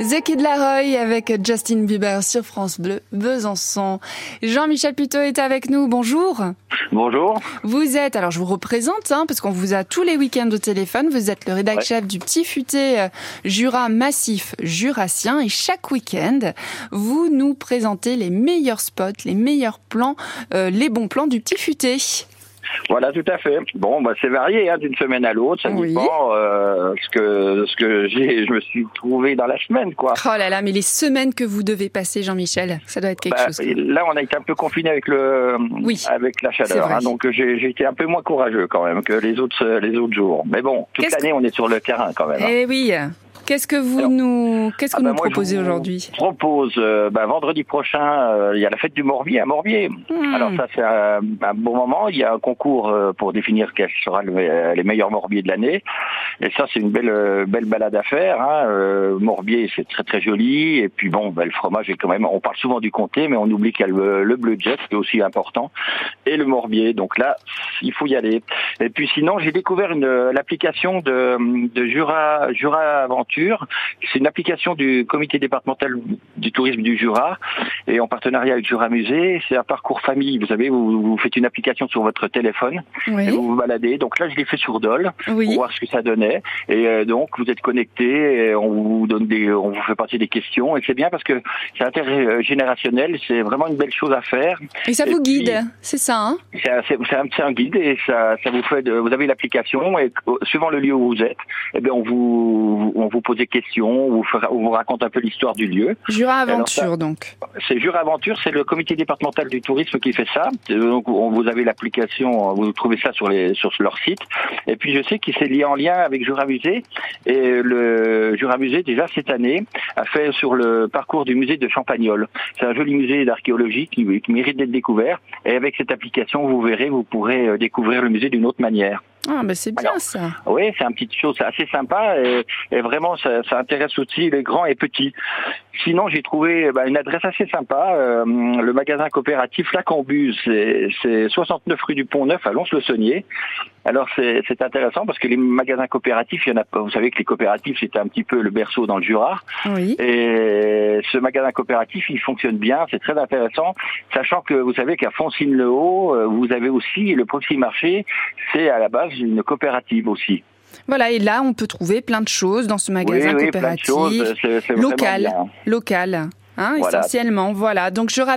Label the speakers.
Speaker 1: The Kid Laroy avec Justin Bieber sur France Bleu Besançon. Jean-Michel Pitot est avec nous. Bonjour.
Speaker 2: Bonjour.
Speaker 1: Vous êtes, alors je vous représente, hein, parce qu'on vous a tous les week-ends au téléphone. Vous êtes le rédacteur chef du Petit Futé euh, Jura Massif Jurassien. Et chaque week-end, vous nous présentez les meilleurs spots, les meilleurs plans, euh, les bons plans du Petit Futé.
Speaker 2: Voilà, tout à fait. Bon, bah, c'est varié hein, d'une semaine à l'autre. Ça dépend euh, ce que ce que j'ai, je me suis trouvé dans la semaine, quoi.
Speaker 1: Oh là là, mais les semaines que vous devez passer, Jean-Michel, ça doit être quelque
Speaker 2: bah,
Speaker 1: chose.
Speaker 2: Là, on a été un peu confiné avec le, avec la chaleur, hein, donc j'ai été un peu moins courageux quand même que les autres les autres jours. Mais bon, toute l'année, on est sur le terrain quand même. Hein.
Speaker 1: Eh oui. Qu'est-ce que vous nous, qu'est-ce que ah bah, proposez aujourd'hui
Speaker 2: Je propose euh, bah, vendredi prochain, euh, il y a la fête du Morbier à Morbier. Hmm. Alors ça c'est un, bon moment. Il y a un concours euh, pour définir quels seront les meilleurs Morbiers de l'année. Et ça c'est une belle belle balade à faire. Hein. Morbier c'est très très joli. Et puis bon, bah, le fromage est quand même. On parle souvent du comté, mais on oublie qu'il y a le, bleu jet qui est aussi important et le Morbier. Donc là, il faut y aller. Et puis sinon, j'ai découvert une l'application de, de Jura Jura Aventure c'est une application du comité départemental du tourisme du Jura et en partenariat avec Jura Musée. C'est un parcours famille. Vous savez, vous, faites une application sur votre téléphone et vous vous baladez. Donc là, je l'ai fait sur Dole pour voir ce que ça donnait. Et euh, donc, vous êtes connecté, et on vous donne des, on vous fait passer des questions et c'est bien parce que c'est intergénérationnel. C'est vraiment une belle chose à faire.
Speaker 1: Et ça vous guide, c'est ça hein?
Speaker 2: C'est un, guide et ça, ça vous fait. De, vous avez l'application et suivant le lieu où vous êtes, eh bien on vous, on vous pose des questions, ou vous, raconte un peu l'histoire du lieu.
Speaker 1: Jura Aventure, donc.
Speaker 2: C'est Jura Aventure, c'est le comité départemental du tourisme qui fait ça. Donc, vous avez l'application, vous trouvez ça sur, les, sur leur site. Et puis, je sais qu'il s'est lié en lien avec Jura Musée. Et le Jura Musée, déjà cette année, a fait sur le parcours du musée de Champagnol. C'est un joli musée d'archéologie qui, qui mérite d'être découvert. Et avec cette application, vous verrez, vous pourrez euh, découvrir le musée d'une autre manière.
Speaker 1: Ah, ben c'est bien ça.
Speaker 2: Oui, c'est un petit chose assez sympa et, et vraiment ça, ça, intéresse aussi les grands et petits. Sinon, j'ai trouvé bah, une adresse assez sympa, euh, le magasin coopératif La Cambuse, c'est 69 rue du Pont Neuf à Lons-le-Saunier. Alors c'est intéressant parce que les magasins coopératifs, il y en a pas. Vous savez que les coopératifs c'était un petit peu le berceau dans le Jura.
Speaker 1: Oui.
Speaker 2: Et ce magasin coopératif, il fonctionne bien, c'est très intéressant, sachant que vous savez qu'à Foncine-le-Haut, euh, vous avez aussi le Proxy Marché, c'est à la base une coopérative aussi.
Speaker 1: Voilà, et là, on peut trouver plein de choses dans ce magasin coopératif.
Speaker 2: local,
Speaker 1: local, hein, essentiellement. Voilà. Donc je rappelle